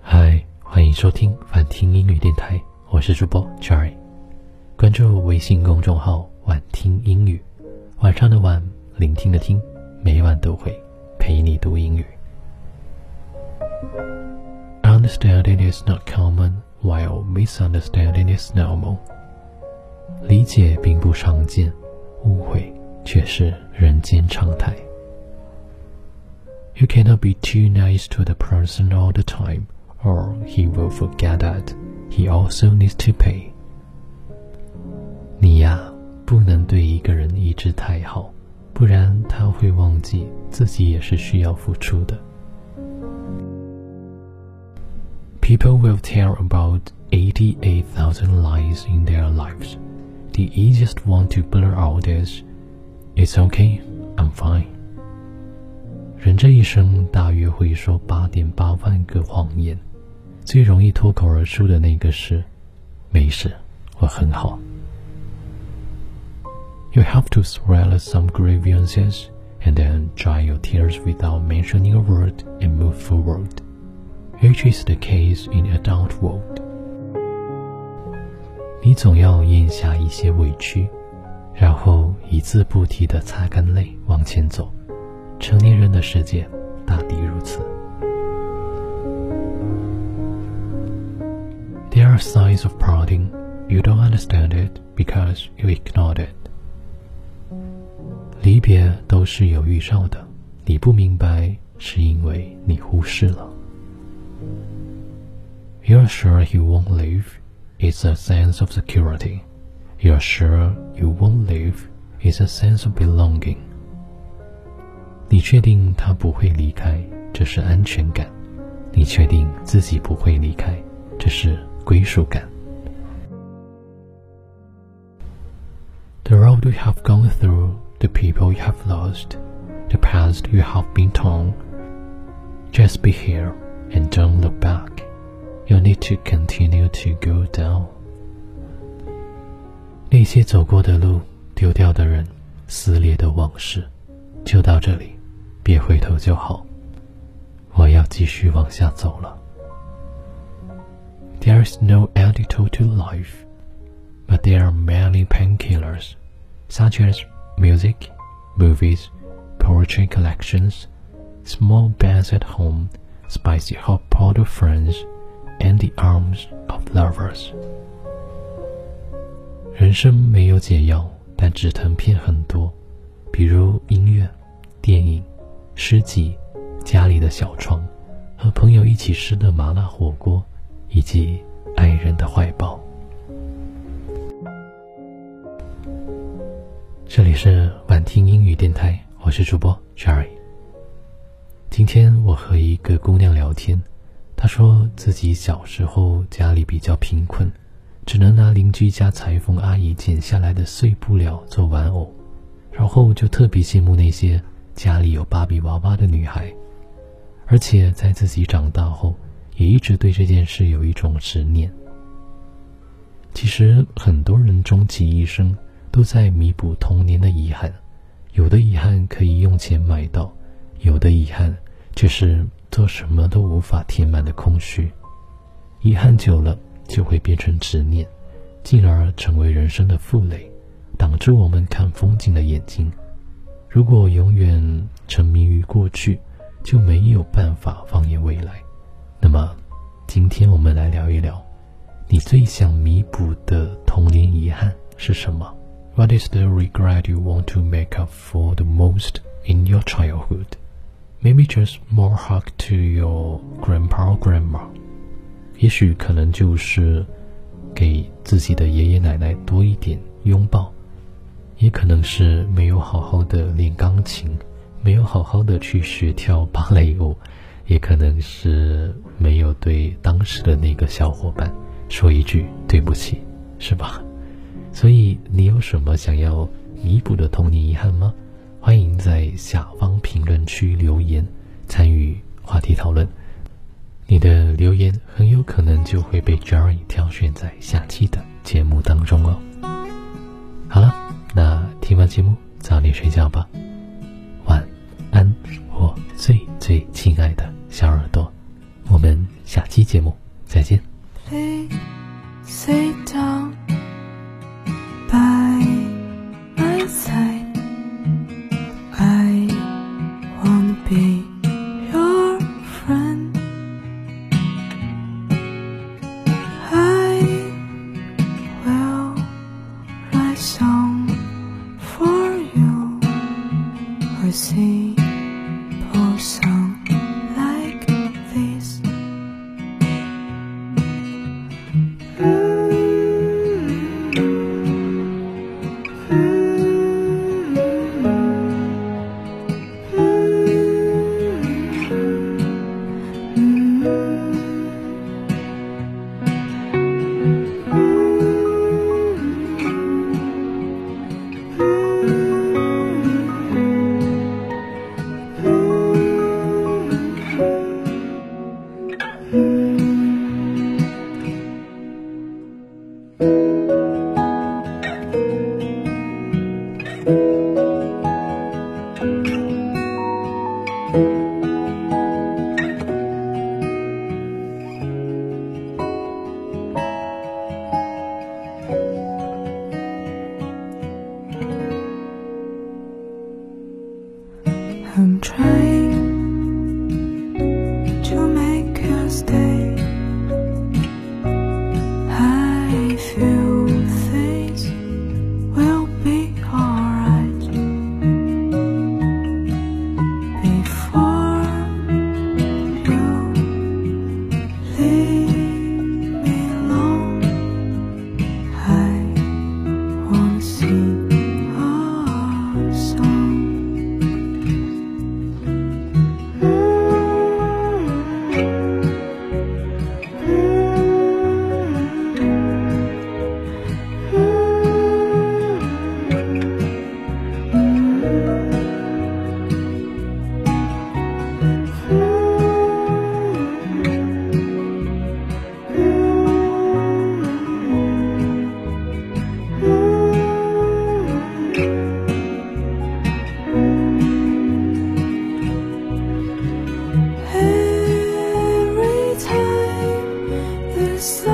嗨，欢迎收听晚听英语电台，我是主播 Jerry。关注微信公众号“晚听英语”，晚上的晚，聆听的听，每晚都会陪你读英语。Understanding is not common, while misunderstanding is normal. 理解并不常见，误会却是人间常态。You cannot be too nice to the person all the time, or he will forget that he also needs to pay. 你呀，不能对一个人一直太好，不然他会忘记自己也是需要付出的。People will tell about 88,000 lies in their lives. The easiest one to blur out is, It's okay, I'm fine. 人这一生大约会说八点八万个谎言，最容易脱口而出的那个是“没事，我很好”。You have to swallow some grievances and then dry your tears without mentioning a word and move forward, which is the case in adult world. 总要咽下一些委屈，然后一字不提的擦干泪往前走。成年人的世界大抵如此。There are signs of parting. You don't understand it because you ignored it. 离别都是有预兆的，你不明白是因为你忽视了。You're sure he won't leave. It's a sense of security. You're sure you won't leave. It's a sense of belonging. 你确定他不会离开，这是安全感；你确定自己不会离开，这是归属感。The road you have gone through, the people you have lost, the past you have been torn. Just be here and don't look back. You need to continue to go down. 那些走过的路，丢掉的人，撕裂的往事，就到这里。别回头就好，我要继续往下走了。There is no antidote to life, but there are many painkillers, such as music, movies, poetry collections, small beds at home, spicy hot pot of friends, And the arms of lovers. 人生没有解药，但止疼片很多，比如音乐、电影。诗集，家里的小床，和朋友一起吃的麻辣火锅，以及爱人的怀抱。这里是晚听英语电台，我是主播 Cherry。今天我和一个姑娘聊天，他说自己小时候家里比较贫困，只能拿邻居家裁缝阿姨剪下来的碎布料做玩偶，然后就特别羡慕那些。家里有芭比娃娃的女孩，而且在自己长大后，也一直对这件事有一种执念。其实很多人终其一生都在弥补童年的遗憾，有的遗憾可以用钱买到，有的遗憾却是做什么都无法填满的空虚。遗憾久了就会变成执念，进而成为人生的负累，挡住我们看风景的眼睛。如果永远沉迷于过去，就没有办法放眼未来。那么，今天我们来聊一聊，你最想弥补的童年遗憾是什么？What is the regret you want to make up for the most in your childhood? Maybe just more hug to your grandpa or grandma. 也许可能就是给自己的爷爷奶奶多一点拥抱。也可能是没有好好的练钢琴，没有好好的去学跳芭蕾舞，也可能是没有对当时的那个小伙伴说一句对不起，是吧？所以你有什么想要弥补的童年遗憾吗？欢迎在下方评论区留言，参与话题讨论。你的留言很有可能就会被 Jerry 挑选在下期的节目当中哦。好了。那听完节目，早点睡觉吧，晚安，我最最亲爱的小耳朵，我们下期节目再见。song for you or sing. 很专 this